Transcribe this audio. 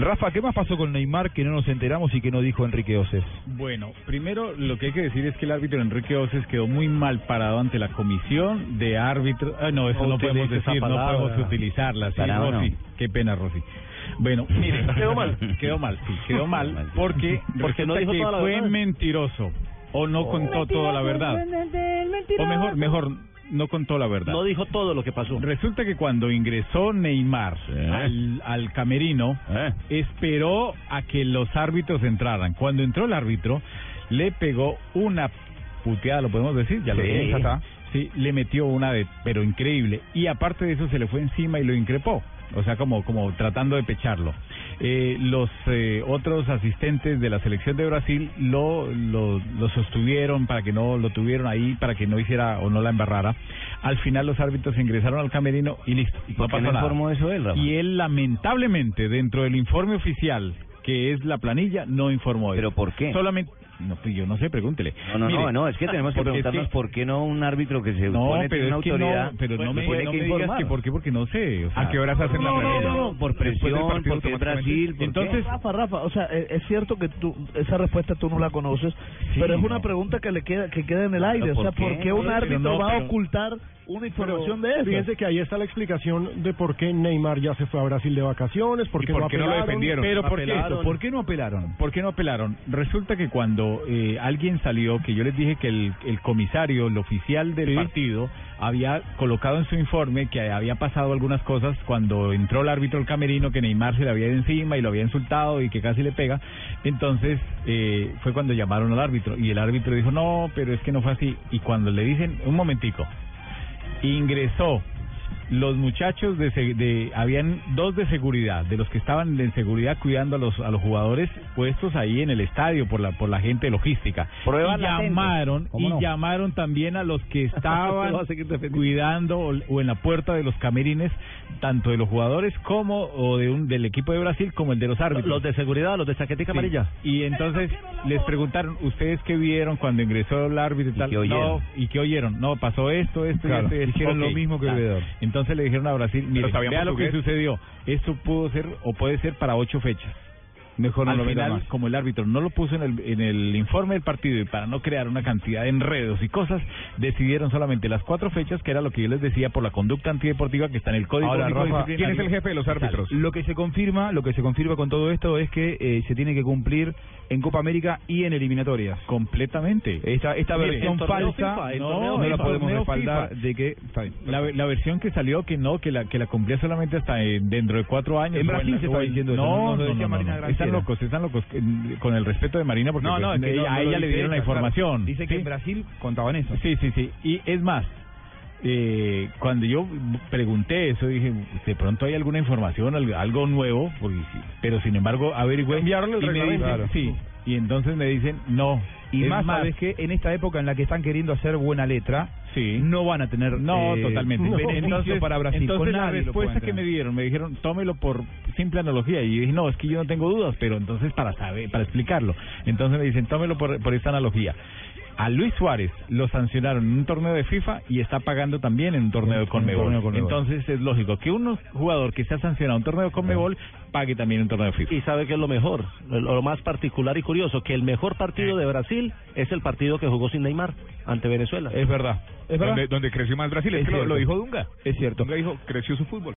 Rafa, ¿qué más pasó con Neymar que no nos enteramos y que no dijo Enrique Oces? Bueno, primero lo que hay que decir es que el árbitro Enrique Oces quedó muy mal parado ante la comisión de árbitro. Ah, no, eso no, podemos decir, no podemos utilizarla. Sí, Rosy, qué pena, Rosy. Bueno, mire, quedó mal, quedó mal, sí, quedó mal porque porque no dijo que fue mentiroso o no contó toda la verdad. O mejor, mejor no contó la verdad. No dijo todo lo que pasó. Resulta que cuando ingresó Neymar al, al camerino, esperó a que los árbitros entraran. Cuando entró el árbitro, le pegó una puteada, lo podemos decir, ya lo dijimos acá. Sí, le metió una de, pero increíble. Y aparte de eso se le fue encima y lo increpó. O sea, como, como tratando de pecharlo. Eh, los eh, otros asistentes de la selección de Brasil lo, lo, lo sostuvieron para que no lo tuvieron ahí, para que no hiciera o no la embarrara. Al final los árbitros ingresaron al camerino y listo. por no pasó no nada. informó eso él? Y él lamentablemente dentro del informe oficial que es la planilla no informó ¿Pero eso. por qué? Solamente no, pues yo no sé, pregúntele. No, no, Mire, no, no, es que tenemos que es preguntarnos que- por qué no un árbitro que se no, supone pero una es que autoridad no, pero no me, tiene no que me digas que por qué, porque no sé. O sea, ¿A qué horas hacen la No, no, no, no, por presión, porque es. Brasil, ¿por qué? Entonces, Rafa, Rafa, o sea, es, es cierto que tú esa respuesta tú no la conoces, Sí, pero es una no. pregunta que le queda que queda en el aire, ¿por o sea, qué? ¿por qué un árbitro no, va a ocultar una información de eso? Fíjense que ahí está la explicación de por qué Neymar ya se fue a Brasil de vacaciones, por ¿Y qué, por no, qué no lo apelaron. defendieron? Pero ¿por qué Apelaron. esto? ¿Por qué no apelaron? ¿Por qué no apelaron? Resulta que cuando eh, alguien salió, que yo les dije que el, el comisario, el oficial del partido, había colocado en su informe que había pasado algunas cosas cuando entró el árbitro al camerino, que Neymar se le había ido encima y lo había insultado y que casi le pega. Entonces eh, fue cuando llamaron al árbitro y el árbitro dijo, no, pero es que no fue así. Y cuando le dicen, un momentico, ingresó los muchachos de, se- de habían dos de seguridad de los que estaban de seguridad cuidando a los a los jugadores puestos ahí en el estadio por la por la gente logística Prueba y llamaron ¿Cómo y no? llamaron también a los que estaban cuidando o, o en la puerta de los camerines tanto de los jugadores como o de un del equipo de Brasil como el de los árbitros Los de seguridad, los de chaquetica Sí. amarilla. Y entonces les preguntaron, ¿ustedes qué vieron cuando ingresó el árbitro y ¿Y tal? qué oyeron? No, ¿y qué oyeron? No, pasó esto, esto Claro, y esto. y dijeron lo mismo que el tal. veedor. Entonces le dijeron a Brasil, mire, vea lo que sucedió. Esto pudo ser o puede ser para ocho fechas. Mejor no Al lo metan final, más. como el árbitro no lo puso en el, en el informe del partido y para no crear una cantidad de enredos y cosas, decidieron solamente las cuatro fechas, que era lo que yo les decía por la conducta antideportiva que está en el Código Ahora, Rafa. ¿quién es el jefe de los árbitros? Lo que se confirma, lo que se confirma con todo esto es que eh, se tiene que cumplir en Copa América y en eliminatorias. Completamente. Esta esta versión falsa FIFA, no, no la podemos respaldar de que está bien. La, la versión que salió que no, que la que la cumplía solamente hasta eh, dentro de cuatro años. En Brasil la- se está en- diciendo eso, no, no lo no, no, no. Están locos, están locos, con el respeto de Marina, porque No, no, pues, es que ella- no- a no ella le dieron la información. Dice que ¿sí? en Brasil contaban eso. Sí, sí, sí. Y es más, eh, cuando yo pregunté eso, dije, de pronto hay alguna información, al- algo nuevo, porque pero sin embargo, averigüé. Enviaron el y me dicen, Claro. Sí, y entonces me dicen, no. Y Es más, sabes que en esta época en la que están queriendo hacer buena letra, Sí. no van a tener No, eh, totalmente. beneficio Entonces, para Brasil. entonces Con la nadie lo respuesta pueden que me dieron, me dijeron, tómelo por simple analogía. Y yo dije, no, es que yo no tengo dudas, pero entonces para saber, para explicarlo. Entonces me dicen, tómelo por, por esta analogía. A Luis Suárez lo sancionaron en un torneo de FIFA y está pagando también en un torneo de Conmebol. Entonces es lógico que un jugador que sea sancionado en un torneo de Conmebol pague también en un torneo de FIFA. Y sabe que es lo mejor, lo más particular y curioso, que el mejor partido de Brasil es el partido que jugó sin Neymar ante Venezuela. Es verdad. Es verdad. Donde, donde creció más Brasil, es, Es que lo, cierto. lo dijo Dunga. Es cierto. Dunga dijo, creció su fútbol.